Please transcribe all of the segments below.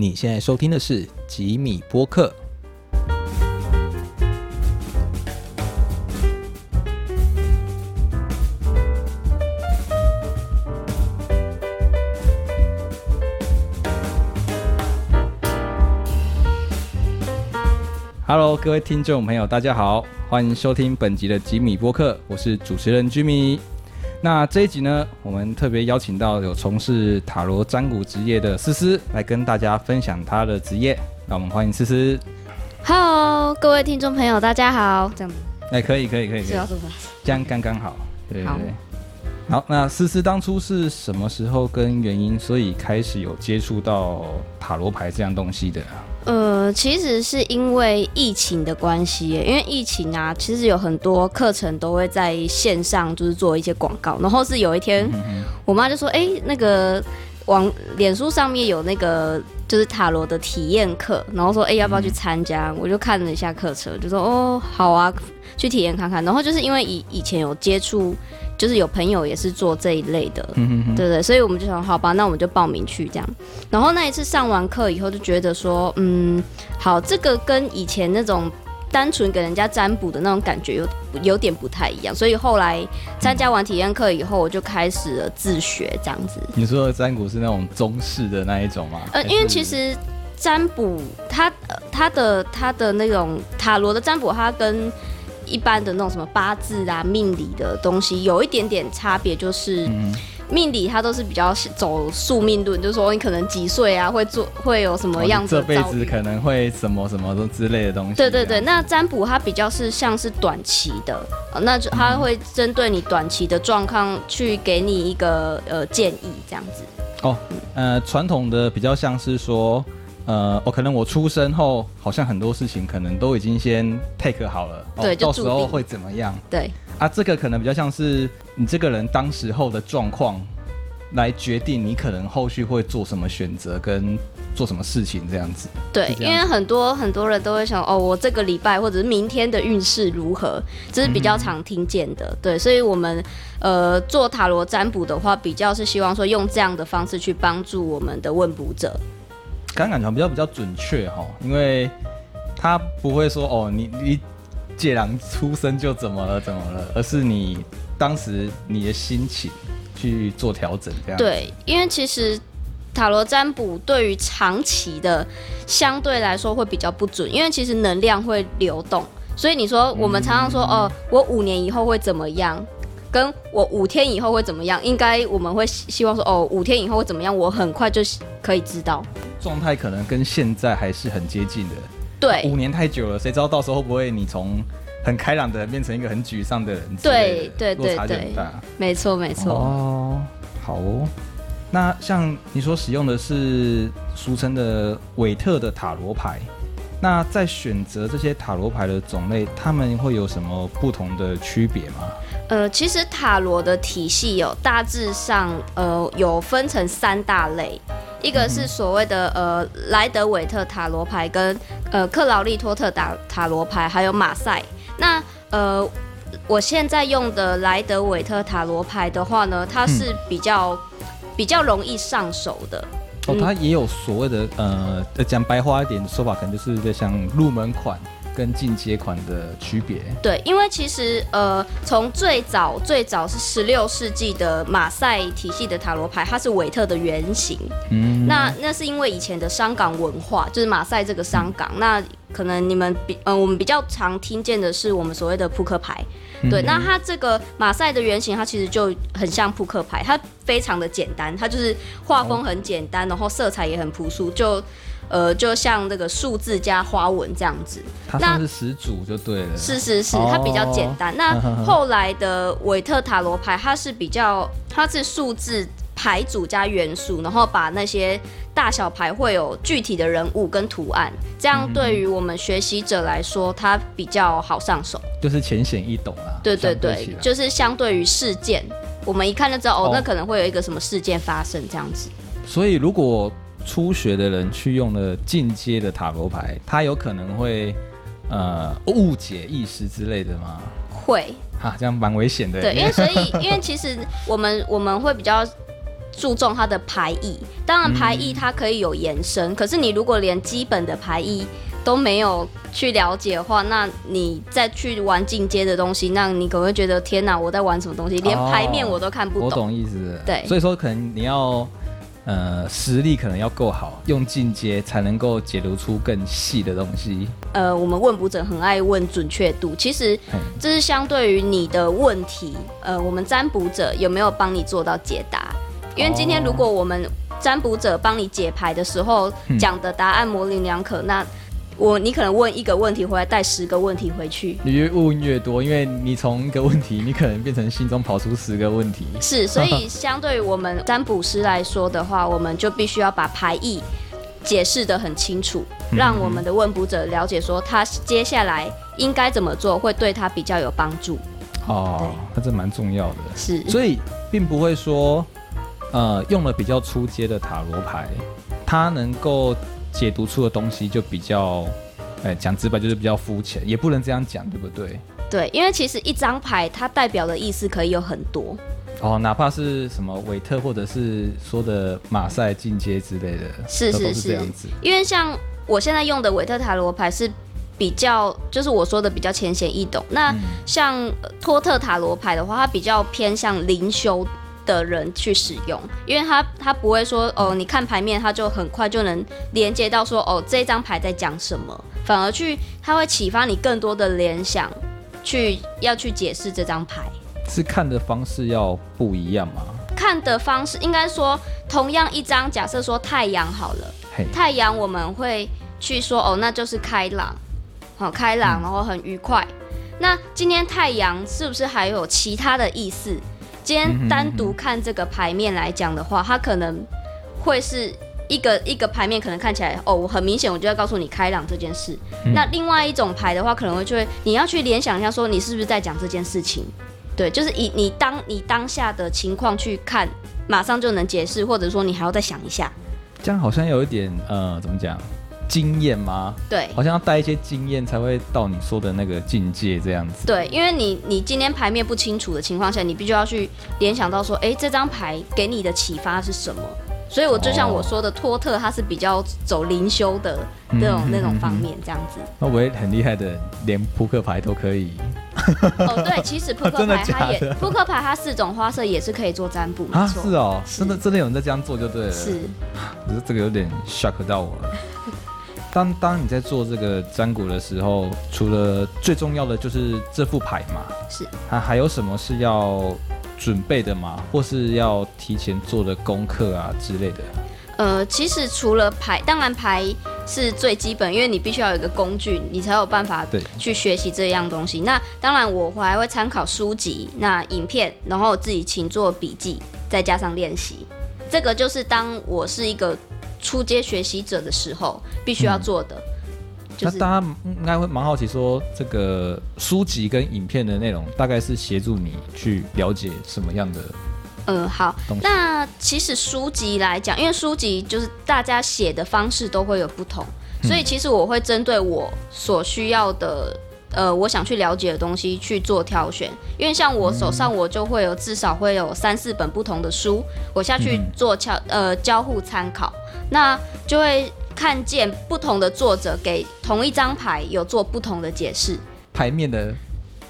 你现在收听的是吉米播客。Hello，各位听众朋友，大家好，欢迎收听本集的吉米播客，我是主持人吉米。那这一集呢，我们特别邀请到有从事塔罗占卜职业的思思来跟大家分享她的职业。那我们欢迎思思。Hello，各位听众朋友，大家好。这样子哎，可以，可以，可以，可以？这样刚刚好。对对好对。好，那思思当初是什么时候跟原因，所以开始有接触到塔罗牌这样东西的啊？呃，其实是因为疫情的关系，因为疫情啊，其实有很多课程都会在线上就是做一些广告，然后是有一天，我妈就说：“哎、那个网脸书上面有那个就是塔罗的体验课，然后说：哎、要不要去参加？”我就看了一下课程，就说：“哦，好啊，去体验看看。”然后就是因为以以前有接触，就是有朋友也是做这一类的，嗯哼哼，对对，所以我们就想，好吧，那我们就报名去这样。然后那一次上完课以后，就觉得说，嗯，好，这个跟以前那种单纯给人家占卜的那种感觉有有点不太一样。所以后来参加完体验课以后，我就开始了自学这样子。你说的占卜是那种中式的那一种吗？呃，因为其实占卜它呃它的它的那种塔罗的占卜，它跟一般的那种什么八字啊、命理的东西有一点点差别，就是。嗯命理它都是比较走宿命论，就是说你可能几岁啊会做会有什么样子哦这辈。子可能会什么什么都之类的东西。对对对，那占卜它比较是像是短期的，呃那就它会针对你短期的状况去给你一个呃建议这样子。哦，呃，传统的比较像是说，呃，哦，可能我出生后，好像很多事情可能都已经先 take 好了，哦、对到时候会怎么样对啊？这个可能比较像是你这个人当时候的状况，来决定你可能后续会做什么选择跟做什么事情这样子。对因为很多很多人都会想哦，我这个礼拜或者是明天的运势如何，这是比较常听见的。对，所以我们呃做塔罗占卜的话，比较是希望说用这样的方式去帮助我们的问卜者。刚感觉比较比较准确哈，因为他不会说哦，你你借狼出生就怎么了怎么了，而是你当时你的心情去做调整这样。，对，因为其实塔罗占卜对于长期的相对来说会比较不准，因为其实能量会流动，所以你说我们常常说、哦，我五年以后会怎么样？跟我五天以后会怎么样？应该我们会希希望说，哦，五天以后会怎么样？我很快就可以知道。状态可能跟现在还是很接近的。对五年太久了，谁知道到时候会不会你从很开朗的人变成一个很沮丧的人？对对对落差就大。没错没错。哦，好哦。那像你所使用的是俗称的韦特的塔罗牌，那在选择这些塔罗牌的种类，他们会有什么不同的区别吗？呃，其实塔罗的体系有大致上呃有分成三大类，一个是所谓的呃莱德韦特塔罗牌跟呃克劳利托特塔塔罗牌，还有马赛。那呃我现在用的莱德韦特塔罗牌的话呢，它是比较、比较容易上手的。哦，嗯它也有所谓的呃，呃讲白话一点的说法，可能就是在像入门款跟进阶款的区别。对，因为其实呃，从最早最早是十六世纪的马赛体系的塔罗牌，它是韦特的原型。嗯，那那是因为以前的香港文化，就是马赛这个香港，那可能你们比呃我们比较常听见的是我们所谓的扑克牌。对，那它这个马赛的原型，它其实就很像扑克牌，它非常的简单，它就是画风很简单，然后色彩也很朴素，就呃就像那个数字加花纹这样子。它算是始祖就对了。是是是，哦它比较简单。那后来的韦特塔罗牌，它是比较，它是数字牌组加元素，然后把那些大小牌会有具体的人物跟图案，这样对于我们学习者来说，它比较好上手。就是浅显易懂啊。对对对就是相对于事件，我们一看就知道，哦哦，那可能会有一个什么事件发生这样子。所以如果初学的人去用了进阶的塔罗牌，他有可能会呃误解意识之类的吗？会，啊，这样蛮危险的。对，因为所以因为其实我们我们会比较注重它的牌意。当然，牌意它可以有延伸，可是你如果连基本的牌意都没有去了解的话，那你再去玩进阶的东西，那你可能会觉得天哪，我在玩什么东西？连牌面我都看不懂。我懂意思。对，所以说可能你要。呃，实力可能要够好，用进阶才能够解读出更细的东西。呃，我们问卜者很爱问准确度，其实这是相对于你的问题。呃，我们占卜者有没有帮你做到解答？因为今天如果我们占卜者帮你解牌的时候讲的答案模棱两可，那。我你可能问一个问题回来，带十个问题回去。你越问越多，因为你从一个问题，你可能变成心中跑出十个问题。是，所以 相对于我们占卜师来说的话，我们就必须要把牌意解释的很清楚，让我们的问卜者了解说他接下来应该怎么做，会对他比较有帮助。哦，那这蛮重要的。是，所以并不会说，呃，用了比较出阶的塔罗牌，它能够。解读出的东西就比较，哎，讲直白就是比较肤浅，也不能这样讲，对不对？对，因为其实一张牌它代表的意思可以有很多。哦，哪怕是什么韦特或者是说的马赛进阶之类的，是是是这样子。因为像我现在用的韦特塔罗牌是比较，就是我说的比较浅显易懂。那像托特塔罗牌的话，它比较偏向灵修。的人去使用，因为他他不会说哦，你看牌面，他就很快就能连接到说哦，这张牌在讲什么，反而去他会启发你更多的联想，去要去解释这张牌。是看的方式要不一样吗？看的方式应该说，同样一张，假设说太阳好了，太阳我们会去说哦，那就是开朗，好开朗，然后很愉快。那今天太阳是不是还有其他的意思？今天单独看这个牌面来讲的话，它可能会是一个一个牌面，可能看起来哦，我很明显，我就要告诉你开朗这件事。那另外一种牌的话，可能会就会你要去联想一下，说你是不是在讲这件事情？对，就是以你当你当下的情况去看，马上就能解释，或者说你还要再想一下。这样好像有一点呃，怎么讲？经验吗？对，好像要带一些经验才会到你说的那个境界这样子。对，因为你你今天牌面不清楚的情况下，你必须要去联想到说，哎，这张牌给你的启发是什么？所以我就像我说的，托特他是比较走灵修的那种那种方面这样子。那我也很厉害的，连扑克牌都可以。哦，对，其实扑克牌它也扑克牌它四种花色也是可以做占卜。啊，是哦，真的真的有人在这样做就对了。是，可是这个有点 shock 到我了。当当你在做这个占卜的时候，除了最重要的就是这副牌嘛，是，还还有什么是要准备的吗？或是要提前做的功课啊之类的？呃，其实除了牌，当然牌是最基本，因为你必须要有一个工具，你才有办法去学习这样东西。那当然，我还会参考书籍、那影片，然后自己请做笔记，再加上练习。这个就是当我是一个。初阶学习者的时候，必须要做的。那大家应该会蛮好奇，说这个书籍跟影片的内容，大概是协助你去了解什么样的？嗯，好。那其实书籍来讲，因为书籍就是大家写的方式都会有不同，所以其实我会针对我所需要的。呃，我想去了解的东西去做挑选，因为像我手上我就会有至少会有三四本不同的书，我下去做交呃交互参考，那就会看见不同的作者给同一张牌有做不同的解释，牌面的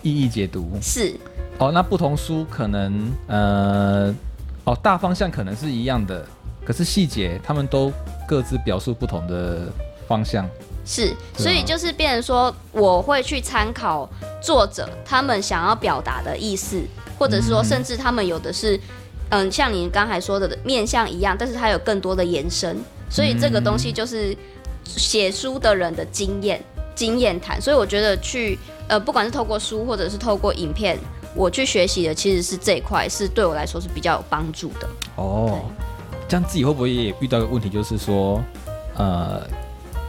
意义解读。是。哦，那不同书可能呃哦大方向可能是一样的，可是细节他们都各自表述不同的方向。是，所以就是变成说，我会去参考作者他们想要表达的意思，或者是说，甚至他们有的是，嗯，像你刚才说的面相一样，但是它有更多的延伸。所以这个东西就是写书的人的经验经验谈。所以我觉得去，呃，不管是透过书或者是透过影片，我去学习的其实是这一块，是对我来说是比较有帮助的。哦，这样自己会不会也遇到一个问题，就是说，呃。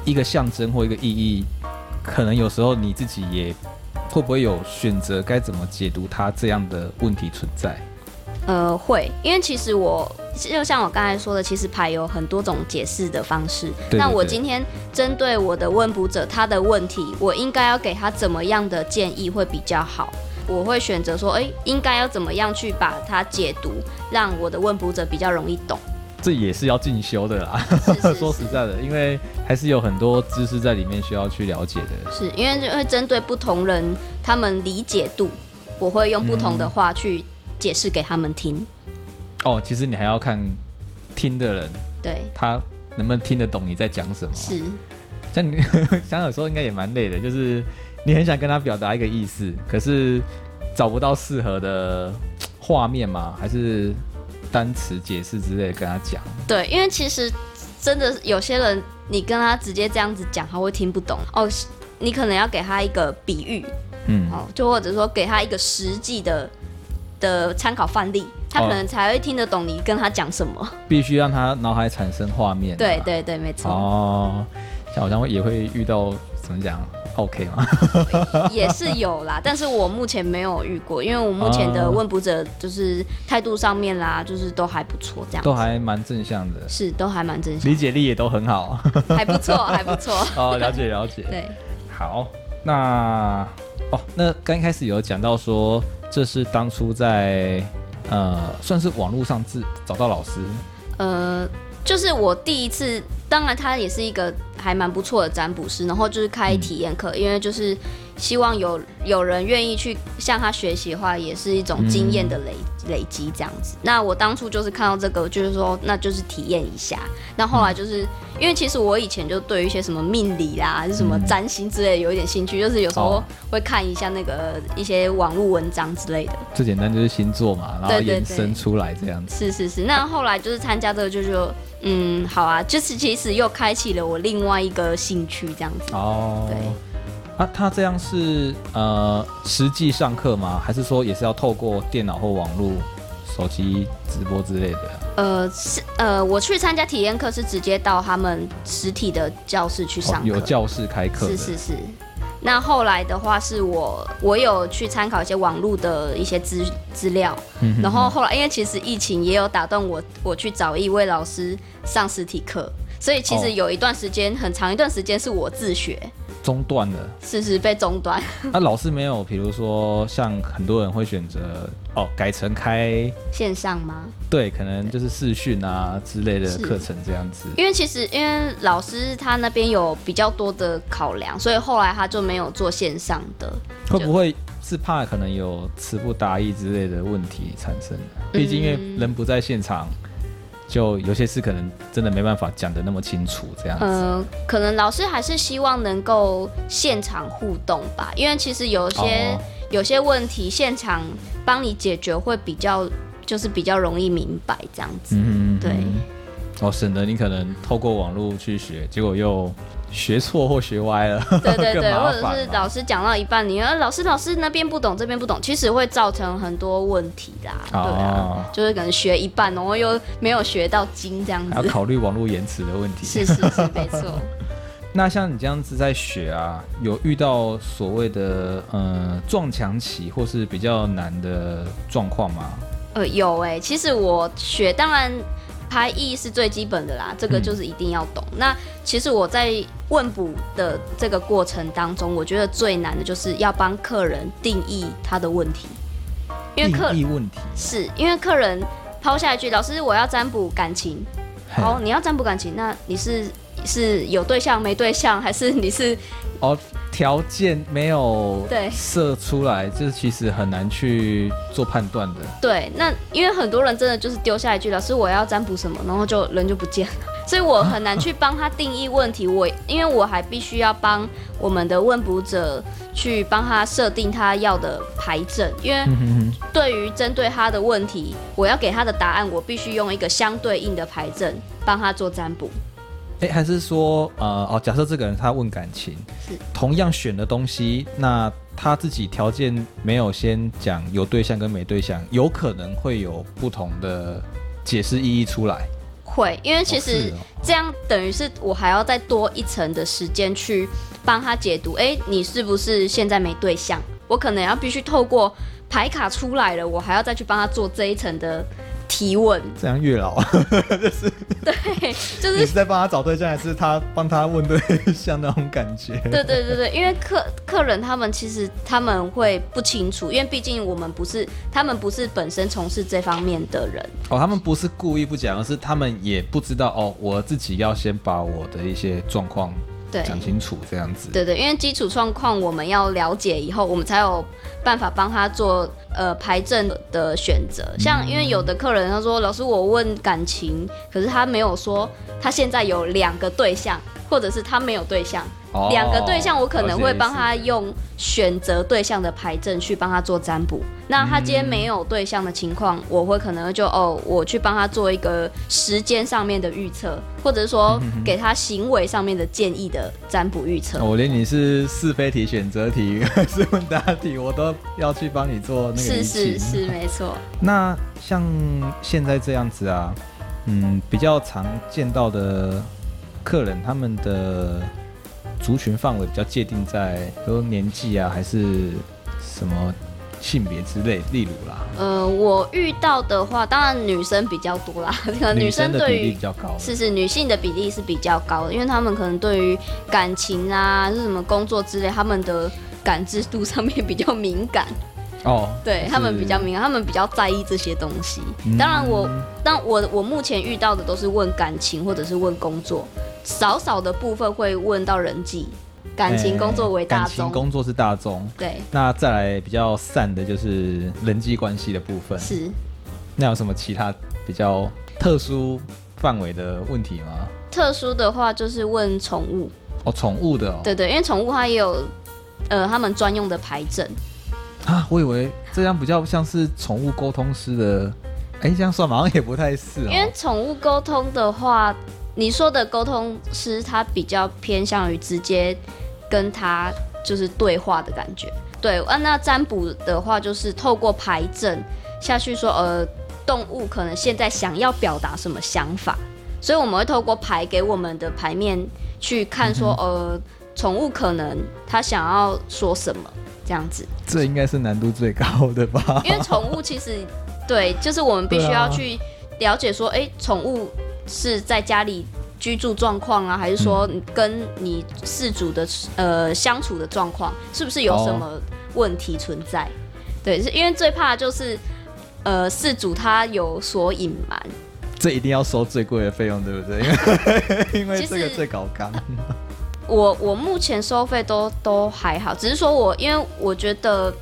一个象征或一个意义，可能有时候你自己也会不会有选择该怎么解读它这样的问题存在？呃，会，因为其实我就像我刚才说的，其实牌有很多种解释的方式。那我今天针对我的问卜者他的问题，我应该要给他怎么样的建议会比较好？我会选择说，哎、应该要怎么样去把它解读，让我的问卜者比较容易懂。这也是要进修的啦。是是 说实在的，因为还是有很多知识在里面需要去了解的。是因为就会针对不同人他们理解度，我会用不同的话去解释给他们听。哦，其实你还要看听的人对，他能不能听得懂你在讲什么。是像你 想有时候应该也蛮累的，就是你很想跟他表达一个意思，可是找不到适合的画面嘛，还是单词解释之类的跟他讲。对，因为其实真的有些人，你跟他直接这样子讲，他会听不懂哦。你可能要给他一个比喻，嗯，哦，就或者说给他一个实际的的参考范例，他可能才会听得懂你跟他讲什么。必须让他脑海产生画面、对。对对，没错，哦，像好像会也会遇到怎么讲？OK 吗？也是有啦，但是我目前没有遇过，因为我目前的哦问卜者就是态度上面啦，就是都还不错，这样都还蛮正向的，是都还蛮正向，理解力也都很好。还不错，还不错。哦，了解了解。对，好，那哦，那刚开始有讲到说，这是当初在呃，算是网络上自找到老师，呃，就是我第一次，当然他也是一个还蛮不错的占卜师，然后就是开体验课，因为就是希望有有人愿意去向他学习的话，也是一种经验的累、累积这样子。那我当初就是看到这个，就是说那就是体验一下。那后来就是、因为其实我以前就对于一些什么命理啦，还是什么占星之类的有一点兴趣，就是有时候哦会看一下那个一些网络文章之类的。最简单就是星座嘛，然后延伸出来这样子。是是是，那后来就是参加这个，就说嗯，好啊，就是其实又开启了我另外一个兴趣，这样子。哦，对。啊，他这样是呃实际上课吗？还是说也是要透过电脑或网络、手机直播之类的？呃，是呃，我去参加体验课是直接到他们实体的教室去上哦课，有教室开课，是是是。那后来的话，是我我有去参考一些网络的一些资资料，嗯哼然后后来因为其实疫情也有打断我，我去找一位老师上实体课，所以其哦实有一段时间、很长一段时间是我自学，中断了。是是被中断。那、老师没有，比如说像很多人会选择哦改成开线上吗？对，可能就是视讯啊之类的课程这样子。因为其实因为老师他那边有比较多的考量，所以后来他就没有做线上的。会不会是怕可能有词不达意之类的问题产生？毕竟因为人不在现场，就有些事可能真的没办法讲的那么清楚，这样子。嗯，可能老师还是希望能够现场互动吧，因为其实有些、哦有些问题现场帮你解决会比较就是比较容易明白这样子。嗯对。哦，省得你可能透过网络去学，结果又学错或学歪了，对对对，或者是老师讲到一半，你说老师老师那边不懂，这边不懂，其实会造成很多问题啦。对哦啊，就是可能学一半，然后又没有学到精这样子 要。考虑网络延迟的问题。是是是，没错。那像你这样子在学啊，有遇到所谓的呃撞墙期或是比较难的状况吗？呃，有哎、其实我学当然拍艺是最基本的啦，这个嗯就是一定要懂。那其实我在问卜的这个过程当中，我觉得最难的就是要帮客人定义他的问题，因为客定义问题，是因为客人抛下一句：“老师，我要占卜感情。”嘿哦，你要占卜感情，那你是是有对象没对象，还是你是哦，条件没有对设出来，这其实很难去做判断的。对？那因为很多人真的就是丢下一句：“老师，我要占卜什么”，然后就人就不见了，所以我很难去帮他定义问题。我因为我还必须要帮我们的问卜者去帮他设定他要的牌阵，因为对于针对他的问题，我要给他的答案，我必须用一个相对应的牌阵帮他做占卜。哎、还是说呃哦，假设这个人他问感情，是同样选的东西，那他自己条件没有先讲有对象跟没对象，有可能会有不同的解释意义出来。会，因为其实这样等于是我还要再多一层的时间去帮他解读。哎，你是不是现在没对象？我可能要必须透过牌卡出来了，我还要再去帮他做这一层的提问，这样月老，对，就你是是在帮他找对象，还是他帮他问对象那种感觉？对对对对，因为客客人他们其实他们会不清楚，因为毕竟我们不是他们不是本身从事这方面的人，哦，他们不是故意不讲，而是他们也不知道哦，我自己要先把我的一些状况对讲清楚，这样子。对对，因为基础状况我们要了解以后，我们才有办法帮他做呃牌证的选择。像因为有的客人他说，老师我问感情，可是他没有说他现在有两个对象，或者是他没有对象。哦两个对象，我可能会帮他用选择对象的牌阵去帮他做占卜。那他今天没有对象的情况，我会可能就哦，我去帮他做一个时间上面的预测，或者是说给他行为上面的建议的占卜预测解。。我连你是是非题、选择题还 是问答题，我都要去帮你做那个是是是，没错。那像现在这样子啊，嗯，比较常见到的客人，他们的族群范围比较界定在，比如说年纪啊，还是什么性别之类，例如啦，呃，我遇到的话，当然女生比较多啦。这 个女生对于比较高。是是女性的比例是比较高的，因为她们可能对于感情啊，是什么工作之类，她们的感知度上面比较敏感。哦，对他们比较敏感，他们比较在意这些东西。当然我，当我我目前遇到的都是问感情或者是问工作，少少的部分会问到人际，感情、工作为大感情。工作是大众。对，那再来比较散的就是人际关系的部分。是那有什么其他比较特殊范围的问题吗？特殊的话就是问宠物。哦，宠物的哦。对对，因为宠物它也有呃他们专用的牌证。啊，我以为这样比较像是宠物沟通师的，哎，这样算吗好像也不太是哦。因为宠物沟通的话，你说的沟通师，他比较偏向于直接跟他就是对话的感觉。对，啊，那占卜的话，就是透过牌阵下去说，呃，动物可能现在想要表达什么想法，所以我们会透过牌给我们的牌面去看说，呃，宠物可能它想要说什么这样子。这应该是难度最高的吧？因为宠物其实对，就是我们必须要去了解说，哎、宠物是在家里居住状况啊，还是说跟你事主的呃相处的状况，是不是有什么问题存在？对，是因为最怕的就是呃事主他有所隐瞒，这一定要收最贵的费用，对不对？因为这个最高纲。我我目前收费都都还好，只是说我因为我觉得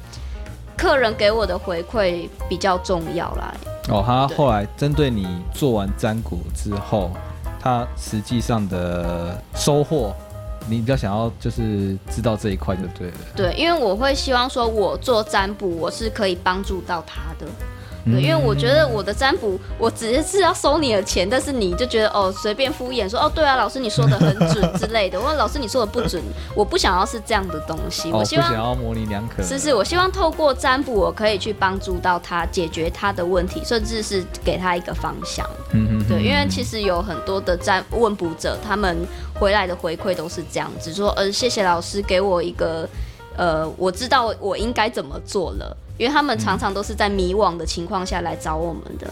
客人给我的回馈比较重要啦，哦，他后来针对你做完占卜之后，他实际上的收获，你比较想要就是知道这一块就对了。对，因为我会希望说，我做占卜，我是可以帮助到他的。对，因为我觉得我的占卜，我只是是要收你的钱，但是你就觉得哦，随便敷衍说哦，对啊，老师你说的很准 之类的。我说老师你说的不准，我不想要是这样的东西。我希望想要模棱两可。是是，我希望透过占卜，我可以去帮助到他解决他的问题，甚至是给他一个方向。嗯哼对，因为其实有很多的占问卜者，他们回来的回馈都是这样子，说呃，谢谢老师给我一个呃，我知道我应该怎么做了，因为他们常常都是在迷惘的情况下来找我们的。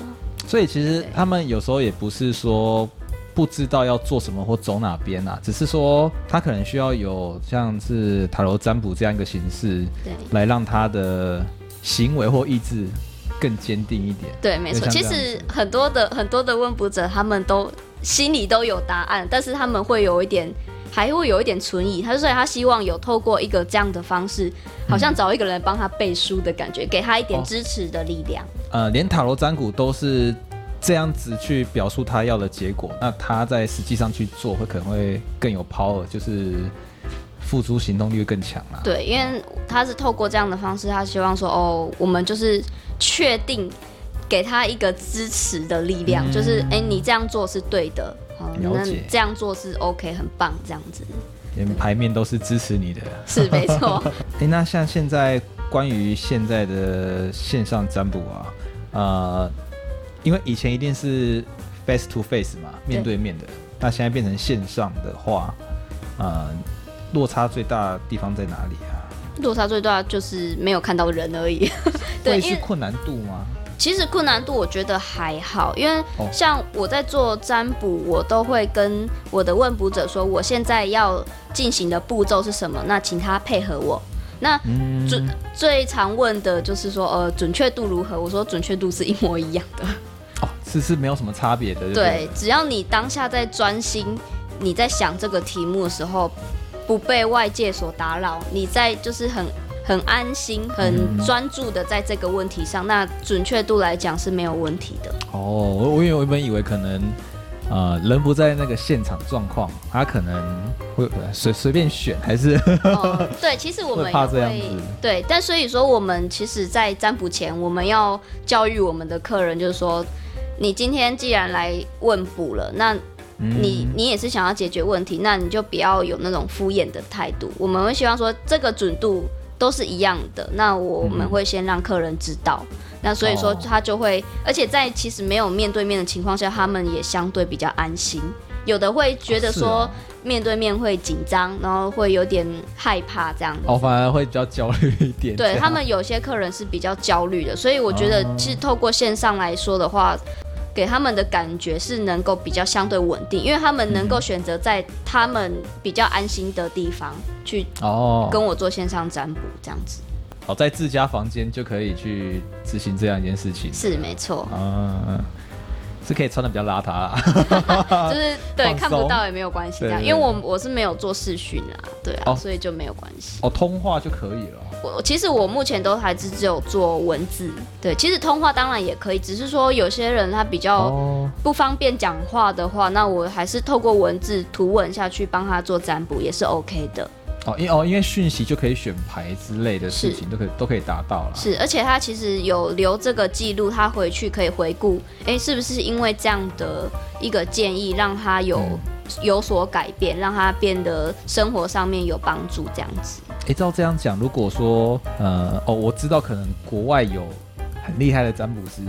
所以其实他们有时候也不是说不知道要做什么或走哪边啊，只是说他可能需要有像是塔罗占卜这样一个形式，对来让他的行为或意志更坚定一点。对，没错。其实很多的很多的问卜者，他们都心里都有答案，但是他们会有一点。还会有一点存疑，他所以他希望有透过一个这样的方式，好像找一个人帮他背书的感觉，给他一点哦支持的力量。呃，连塔罗占卜都是这样子去表述他要的结果，那他在实际上去做会可能会更有 power，就是付诸行动力会更强啦。对，因为他是透过这样的方式，他希望说，哦，我们就是确定给他一个支持的力量，嗯就是哎、你这样做是对的，好，那这样做是 OK，很棒，这样子连牌面都是支持你的。是没错。诶，那像现在关于现在的线上占卜啊，呃，因为以前一定是 face to face 嘛，面对面的，那现在变成线上的话，呃，落差最大的地方在哪里啊？落差最大就是没有看到人而已。对，会是困难度吗？其实困难度我觉得还好，因为哦像我在做占卜，我都会跟我的问卜者说，我现在要进行的步骤是什么，那请他配合我。那嗯准最常问的就是说，呃，准确度如何？我说准确度是一模一样的。哦，是是没有什么差别的，对，只要你当下在专心，你在想这个题目的时候，不被外界所打扰，你在就是很很安心、很嗯专注的在这个问题上，那准确度来讲是没有问题的。哦，我我原本以为可能，呃，人不在那个现场状况，他可能会呃随随便选，还是哦，对，其实我们会怕这样子对，但所以说我们其实，在占卜前，我们要教育我们的客人，就是说，你今天既然来问卜了，那你你也是想要解决问题，那你就不要有那种敷衍的态度。我们会希望说，这个准度都是一样的，那我们会先让客人知道。那所以说哦他就会，而且在其实没有面对面的情况下，他们也相对比较安心。有的会觉得说面对面会紧张，然后会有点害怕这样子。哦，反而会比较焦虑一点。对他们有些客人是比较焦虑的，所以我觉得哦其实透过线上来说的话，给他们的感觉是能够比较相对稳定，因为他们能够选择在他们比较安心的地方去哦，跟我做线上占卜，这样子。好，在自家房间就可以去执行这样一件事情。是没错，嗯，是可以穿的比较邋遢啊。就是对看不到也没有关系这样，因为我我是没有做视讯啊，对啊，哦所以就没有关系。哦，通话就可以了。我其实我目前都还是只有做文字，对，其实通话当然也可以，只是说有些人他比较哦，不方便讲话的话，那我还是透过文字图文下去帮他做占卜也是 OK 的。哦，因哦，因为讯息就可以选牌之类的事情，都可以都可以达到了。是，而且他其实有留这个记录，他回去可以回顾，诶，是不是因为这样的一个建议，让他有、嗯有所改变，让他变得生活上面有帮助，这样子。诶，照这样讲，如果说呃，哦，我知道可能国外有很厉害的占卜师，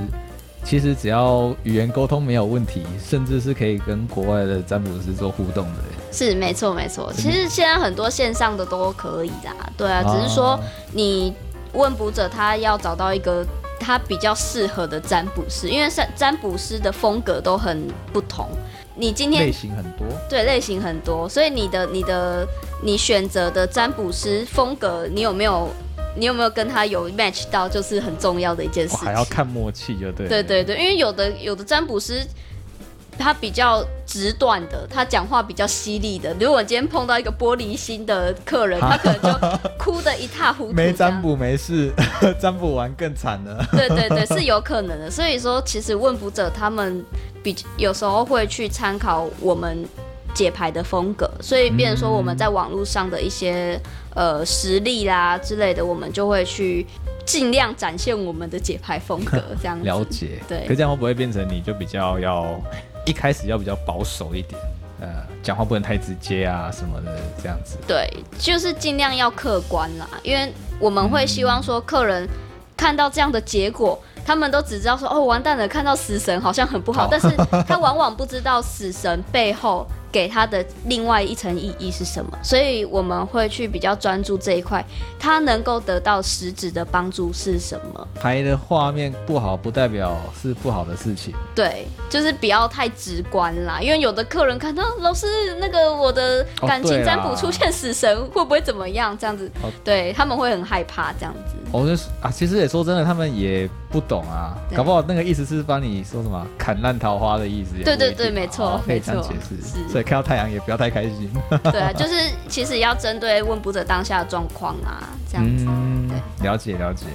其实只要语言沟通没有问题，甚至是可以跟国外的占卜师做互动的。是，没错，没错。其实现在很多线上的都可以啦，对啊，只是说哦你问卜者他要找到一个他比较适合的占卜师，因为占占卜师的风格都很不同。你今天类型很多，对类型很多，所以你的你的你选择的占卜师风格，你有没有你有没有跟他有 match 到，就是很重要的一件事情。还要看默契，就对。对对对，因为有的有的占卜师。他比较直断的，他讲话比较犀利的。如果今天碰到一个玻璃心的客人，他可能就哭得一塌糊涂。没占，卜没事，占卜完更惨了。对对对，是有可能的。所以说，其实问卜者他们比有时候会去参考我们解牌的风格，所以变成说我们在网络上的一些呃实力啦之类的，我们就会去尽量展现我们的解牌风格，这样子。了解，对可这样会不会变成你就比较要一开始要比较保守一点？呃，讲话不能太直接啊什么的，这样子。对，就是尽量要客观啦，因为我们会希望说客人看到这样的结果，他们都只知道说哦完蛋了，看到死神好像很不好，好但是他往往不知道死神背后给他的另外一层意义是什么，所以我们会去比较专注这一块，他能够得到实质的帮助是什么？拍的画面不好，不代表是不好的事情。对，就是不要太直观啦，因为有的客人看到老师那个我的哦感情占卜出现死神，会不会怎么样？这样子，哦对他们会很害怕这样子。我、就是啊，其实也说真的，他们也不懂啊，搞不好那个意思是帮你说什么砍烂桃花的意思。对对对没错哦可以这样没错解释。是所以看到太阳也不要太开心。对啊，就是其实要针对问卜者当下的状况啊，这样子。了解了解。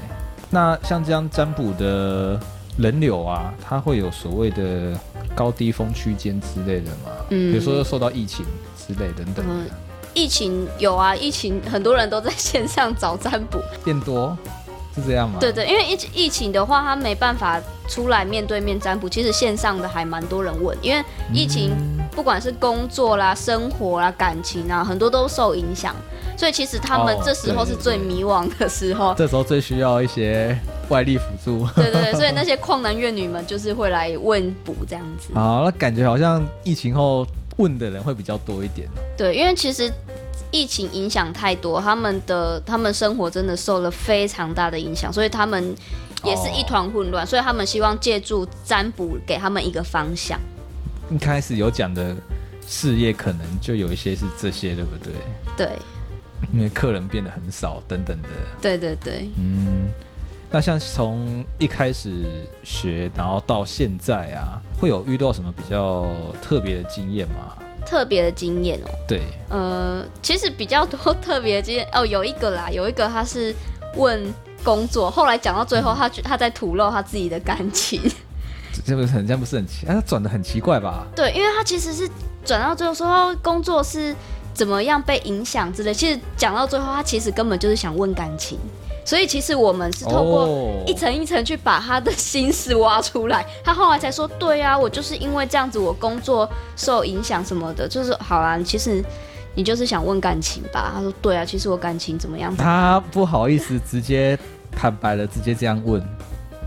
那像这样占卜的人流啊，它会有所谓的高低峰区间之类的吗？嗯比如说受到疫情之类等等嗯，疫情有啊，疫情很多人都在线上找占卜。变多，是这样吗？对对，因为疫疫情的话，他没办法出来面对面占卜。其实线上的还蛮多人问，因为疫情嗯不管是工作啦、生活啦、感情啊，很多都受影响。所以其实他们哦这时候是最迷惘的时候。这时候最需要一些外力辅助。对对对，所以那些旷男怨女们就是会来问卜这样子。好，那感觉好像疫情后问的人会比较多一点。对，因为其实疫情影响太多，他们的他们生活真的受了非常大的影响，所以他们也是一团混乱，所以他们希望借助占卜给他们一个方向。一开始有讲的事业可能就有一些是这些，对不对？对，因为客人变得很少等等的。对对对，嗯，那像从一开始学，然后到现在啊，会有遇到什么比较特别的经验吗？特别的经验哦。对，呃，其实比较多特别的经验哦，有一个啦，有一个他是问工作，后来讲到最后，他觉他在吐露他自己的感情。这这不是很这样不是很奇？啊，他转的很奇怪吧？对，因为他其实是转到最后说工作是怎么样被影响之类，其实讲到最后，他其实根本就是想问感情。所以其实我们是透过哦一层一层去把他的心思挖出来，他后来才说，对啊，我就是因为这样子，我工作受影响什么的，就是好啦，其实你就是想问感情吧？他说，对啊，其实我感情怎么样？他不好意思直接坦白了，直接这样问，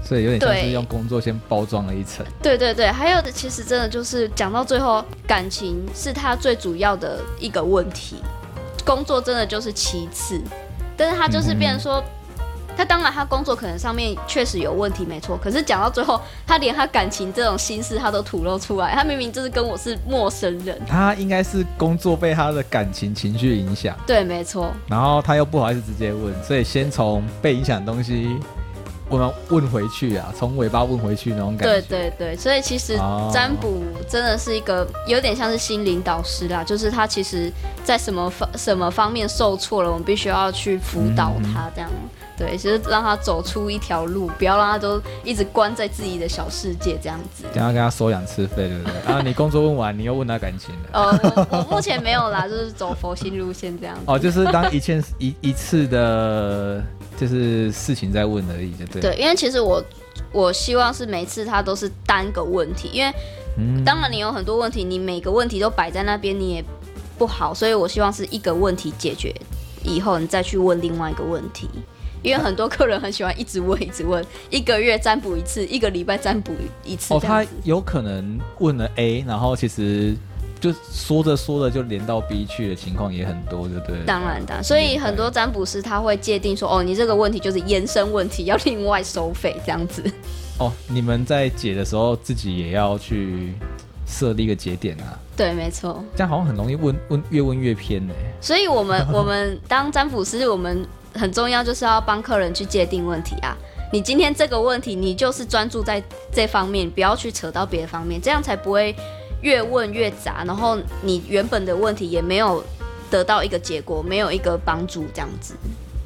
所以有点像是用工作先包装了一层。对对对，还有的其实真的就是讲到最后，感情是他最主要的一个问题，工作真的就是其次，但是他就是变成说。他当然，他工作可能上面确实有问题，没错。可是讲到最后，他连他感情这种心事他都吐露出来。他明明就是跟我是陌生人，他应该是工作被他的感情情绪影响，对，没错，然后他又不好意思直接问，所以先从被影响的东西问问回去啊，从尾巴问回去那种感觉。对对对。所以其实哦占卜真的是一个有点像是心灵导师啦，就是他其实在什么方什么方面受挫了，我们必须要去辅导他，这样。对，其实让他走出一条路，不要让他都一直关在自己的小世界这样子。等下跟他收养吃费，对不对？然 后，你工作问完，你又问他感情了。呃，我我目前没有啦，就是走佛心路线这样子。哦，就是当一件一一次的，就是事情在问而已，就对。对，因为其实我我希望是每次他都是单个问题，因为嗯当然你有很多问题，你每个问题都摆在那边，你也不好，所以我希望是一个问题解决以后，你再去问另外一个问题。因为很多客人很喜欢一直问，一直问，一个月占卜一次，一个礼拜占卜一次哦，他。有可能问了 A，然后其实就说着说着就连到 B 去的情况也很多，对不对？当然的，所以很多占卜师他会界定说，哦，你这个问题就是延伸问题，要另外收费这样子。哦，你们在解的时候自己也要去设立一个节点啊，对，没错。这样好像很容易问问越问越偏呢。所以我们 我们当占卜师，我们很重要就是要帮客人去界定问题啊。你今天这个问题，你就是专注在这方面，不要去扯到别的方面，这样才不会越问越杂，然后你原本的问题也没有得到一个结果，没有一个帮助，这样子。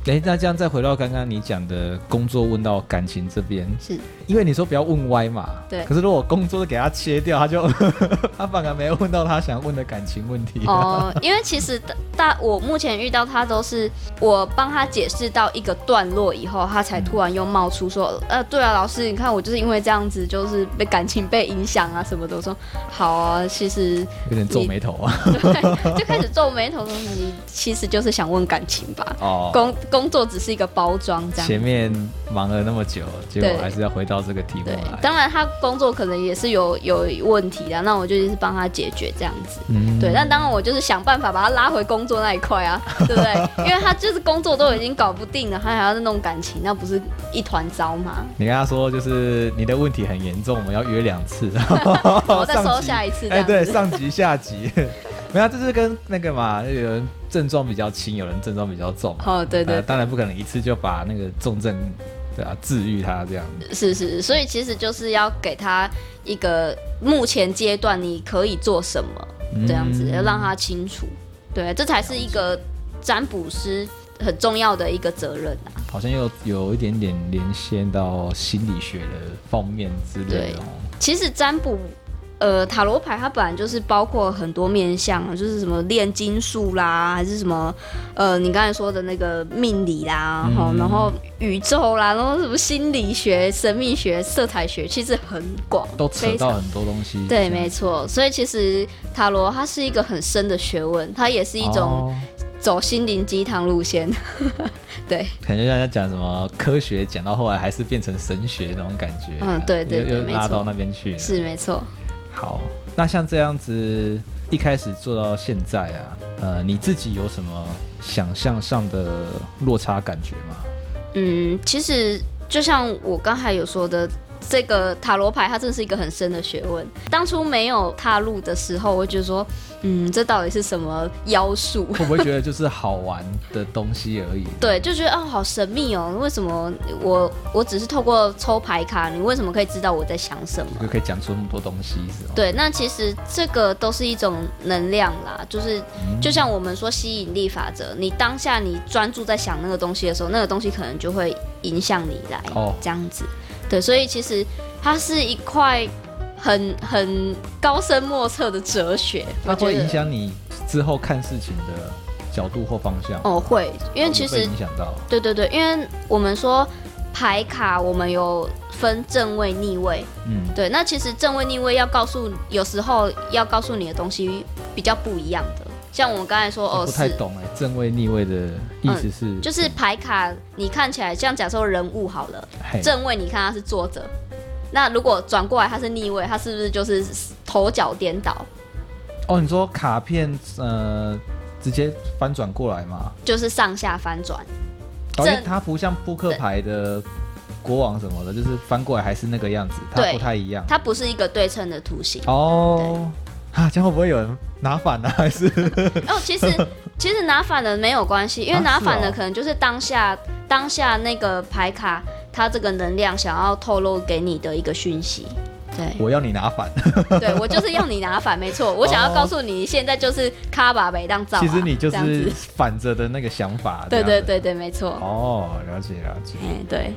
哎，那这样再回到刚刚你讲的工作问到感情这边，是因为你说不要问歪嘛，对可是如果工作给他切掉，他就 他反而没有问到他想问的感情问题。哦。因为其实大我目前遇到他都是我帮他解释到一个段落以后，他才突然又冒出说，呃，对啊，老师，你看我就是因为这样子，就是被感情被影响啊什么的。我说好啊，其实有点皱眉头啊。对，就开始皱眉头说你其实就是想问感情吧，哦，工工作只是一个包装这样。前面忙了那么久，结果还是要回到这个题目对，来。当然他工作可能也是有有问题的，那我就是帮他解决这样子。嗯对，但当然我就是想办法把他拉回工作那一块啊，对不对？因为他就是工作都已经搞不定了，他还要弄感情，那不是一团糟吗？你跟他说，就是你的问题很严重，我们要约两次，然 我再收上集下一次这哎，对，样子。上集下集，没有啊，这是跟那个嘛，有人症状比较轻，有人症状比较重。哦，对对呃当然不可能一次就把那个重症，对啊，治愈他这样子。是是，所以其实就是要给他一个目前阶段你可以做什么，这样子嗯要让他清楚。对，这才是一个占卜师很重要的一个责任啊。好像又有一点点连线到心理学的方面之类的哦。其实占卜，呃，塔罗牌它本来就是包括很多面向啊，就是什么炼金术啦，还是什么，呃，你刚才说的那个命理啦，然后、嗯然后宇宙啦，然后什么心理学、神秘学、色彩学，其实很广，都扯到很多东西。对，没错。所以其实塔罗它是一个很深的学问，它也是一种哦走心灵鸡汤路线。对，感觉大家讲什么科学，讲到后来还是变成神学那种感觉。嗯对对对又又拉到那边去。是没错。好，那像这样子一开始做到现在啊，呃，你自己有什么想象上的落差感觉吗？嗯，其实就像我刚才有说的。这个塔罗牌它真的是一个很深的学问。当初没有踏入的时候，我就说，嗯，这到底是什么妖术？会不会觉得就是好玩的东西而已？对，就觉得哦，好神秘哦。为什么我我只是透过抽牌卡，你为什么可以知道我在想什么？就可以讲出那么多东西，是吗？对，那其实这个都是一种能量啦，就是就像我们说吸引力法则，你当下你专注在想那个东西的时候，那个东西可能就会影响你来哦，这样子。对，所以其实它是一块很很高深莫测的哲学。它会影响你之后看事情的角度或方向。哦，会，因为其实影响到。对对对，因为我们说牌卡，我们有分正位、逆位。嗯，对。那其实正位、逆位要告诉，有时候要告诉你的东西比较不一样的。像我们刚才说，哦，不太懂哎，正位逆位的意思是，就是牌卡你看起来像假设人物好了，正位你看他是坐着，那如果转过来他是逆位，他是不是就是头脚颠倒？哦，你说卡片呃直接翻转过来吗？就是上下翻转，正它不像扑克牌的国王什么的，就是翻过来还是那个样子，它不太一样，它不是一个对称的图形哦。啊，这样会不会有人拿反呢？还是哦，其实 其实拿反了没有关系，因为拿反了可能就是当下当下那个牌卡它这个能量想要透露给你的一个讯息。对，我要你拿反。对我就是要你拿反，没错，我想要告诉你现在就是卡把没当造。其实你就是反着的那个想法。对对对对，没错。哦，了解了解。嗯，对。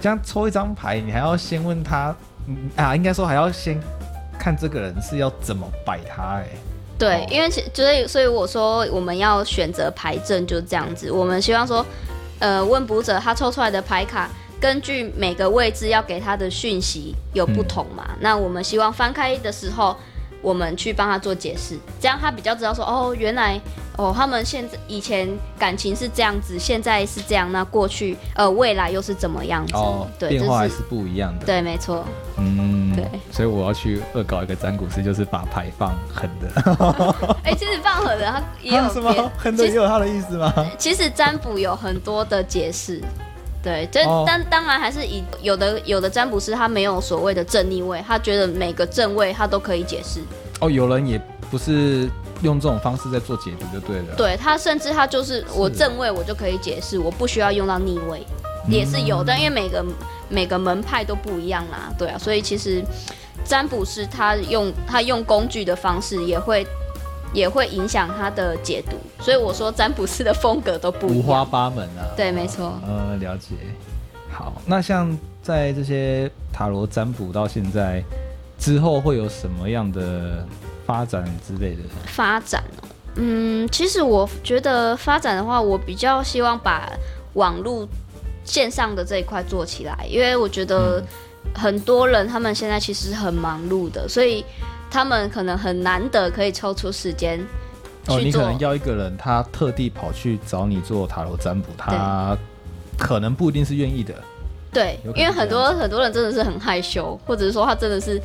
这样抽一张牌，你还要先问他，啊，应该说还要先。看这个人是要怎么摆他哎，对，因为其所以所以我说我们要选择牌阵就是这样子，我们希望说，呃，问卜者他抽出来的牌卡，根据每个位置要给他的讯息有不同嘛，那我们希望翻开的时候。我们去帮他做解释，这样他比较知道说哦，原来哦，他们现在以前感情是这样子，现在是这样，那过去呃未来又是怎么样子？哦，对，变化还是不一样的。对，没错。嗯，对。所以我要去恶搞一个占卜师，就是把牌放狠的。哎，其实放狠的他也有 什么狠的也有他的意思吗？其实占卜有很多的解释。对，这但当然还是以有的有的占卜师他没有所谓的正逆位，他觉得每个正位他都可以解释。哦，有人也不是用这种方式在做解读就对了。对他甚至他就是我正位我就可以解释，我不需要用到逆位，也是有。但因为每个每个门派都不一样啦，对啊，所以其实占卜师他用他用工具的方式也会。也会影响他的解读，所以我说占卜师的风格都不五花八门啊。对，没错。呃，了解。好，那像在这些塔罗占卜到现在之后，会有什么样的发展之类的？发展哦，嗯，其实我觉得发展的话，我比较希望把网络线上的这一块做起来，因为我觉得很多人他们现在其实很忙碌的，所以。他们可能很难得可以抽出时间哦，你可能要一个人，他特地跑去找你做塔罗占卜，他可能不一定是愿意的。对，因为很多很多人真的是很害羞，或者是说他真的是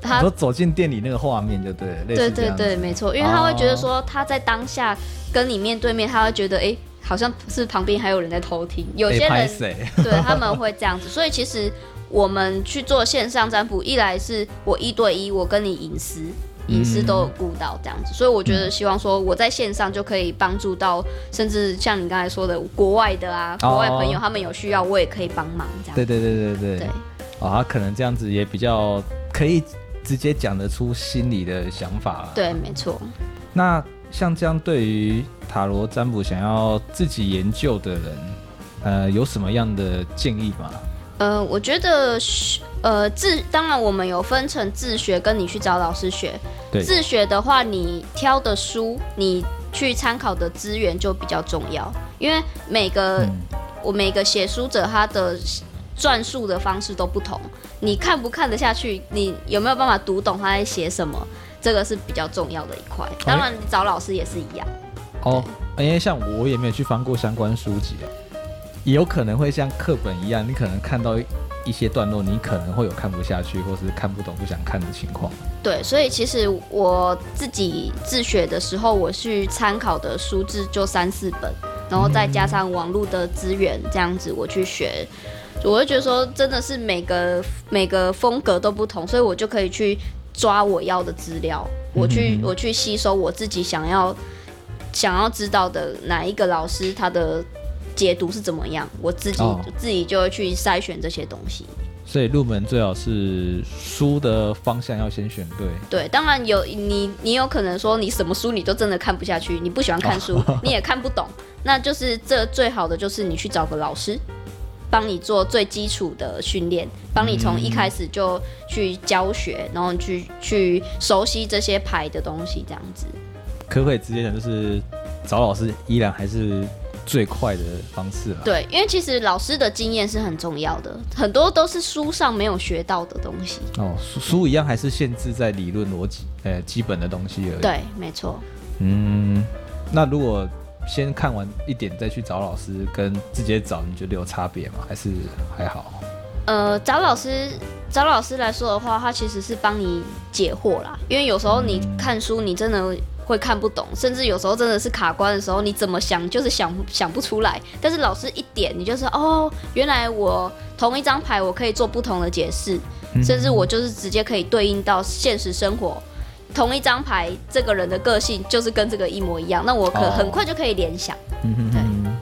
他走进店里那个画面就对，对对对，没错，因为他会觉得说他在当下跟你面对面，他会觉得哎，好像是旁边还有人在偷听，有些人 对他们会这样子，所以其实。我们去做线上占卜，一来是我一对一，我跟你隐私隐私都有顾到这样子，所以我觉得希望说我在线上就可以帮助到，甚至像你刚才说的国外的啊，国外朋友他们有需要，我也可以帮忙这样。对对对对对。对。啊，可能这样子也比较可以直接讲得出心里的想法。对，没错。那像这样对于塔罗占卜想要自己研究的人，呃，有什么样的建议吗？呃，我觉得学呃自当然我们有分成自学跟你去找老师学。对。自学的话，你挑的书，你去参考的资源就比较重要，因为每个我每个写书者他的转述的方式都不同，你看不看得下去，你有没有办法读懂他在写什么，这个是比较重要的一块。当然，找老师也是一样。哦，因为像我也没有去翻过相关书籍。也有可能会像课本一样，你可能看到一一些段落你可能会有看不下去，或是看不懂、不想看的情况。对，所以其实我自己自学的时候，我去参考的书字就三四本，然后再加上网络的资源，这样子我去学，我就觉得说真的是每个每个风格都不同，所以我就可以去抓我要的资料，我去我去吸收我自己想要想要知道的哪一个老师他的解读是怎么样，我自己、哦自己就会去筛选这些东西。所以入门最好是书的方向要先选对。对，当然有你，你有可能说你什么书你都真的看不下去，你不喜欢看书，你也看不懂，那就是这最好的就是你去找个老师，帮你做最基础的训练，帮你从一开始就去教学，然后去去熟悉这些牌的东西，这样子。可不可以直接讲，就是找老师依然还是最快的方式了。对，因为其实老师的经验是很重要的，很多都是书上没有学到的东西。哦，书书一样还是限制在理论逻辑，呃，基本的东西而已。，对，没错。嗯，那如果先看完一点再去找老师，跟直接找，你觉得有差别吗？还是还好？呃，找老师找老师来说的话，他其实是帮你解惑啦。因为有时候你看书，你真的会看不懂，甚至有时候真的是卡关的时候，你怎么想就是想想不出来。但是老师一点，你就是哦，原来我同一张牌我可以做不同的解释，甚至我就是直接可以对应到现实生活。同一张牌，这个人的个性就是跟这个一模一样，那我可哦很快就可以联想。嗯哼对哼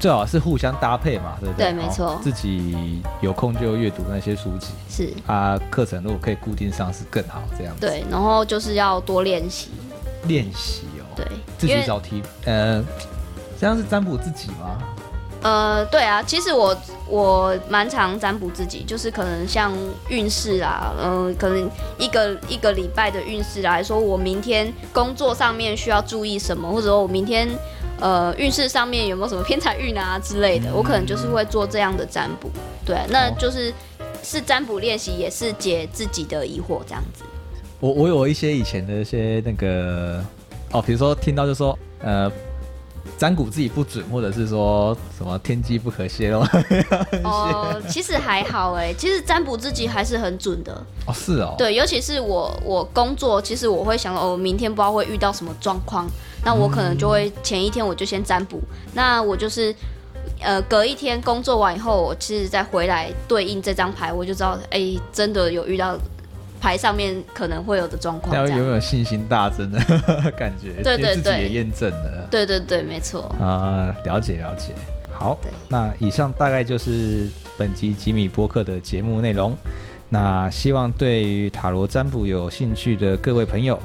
最好是互相搭配嘛，对不对？对没错哦自己有空就阅读那些书籍，是啊，课程如果可以固定上是更好，这样子对，然后就是要多练习，练习哦。对，自己找题，呃，这样是占卜自己吗？呃，对啊，其实我我蛮常占卜自己，就是可能像运势啊，嗯、可能一个一个礼拜的运势来说，我明天工作上面需要注意什么，或者说我明天呃运势上面有没有什么偏财运啊之类的，我可能就是会做这样的占卜。对，啊那哦就是是占卜练习，也是解自己的疑惑这样子。我我有一些以前的一些那个哦，比如说听到就说呃，占卜自己不准，或者是说什么天机不可泄露。哦、其实还好哎，其实占卜自己还是很准的。哦，是哦，对，尤其是我我工作，其实我会想哦，明天不知道会遇到什么状况，那我可能就会前一天我就先占卜，那我就是呃隔一天工作完以后，我其实再回来对应这张牌，我就知道哎，真的有遇到牌上面可能会有的状况。那有没有信心大增的 感觉？对对对也验证了。对对对，没错。啊、了解了解。好，那以上大概就是本集吉米播客的节目内容。那希望对于塔罗占卜有兴趣的各位朋友，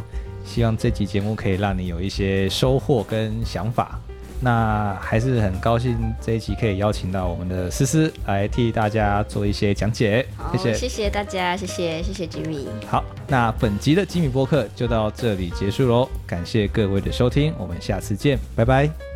希望这集节目可以让你有一些收获跟想法。那还是很高兴这一集可以邀请到我们的思思来替大家做一些讲解，好，谢谢。谢谢大家，谢谢谢谢吉米。好，那本集的吉米播客就到这里结束喽，感谢各位的收听，我们下次见，拜拜。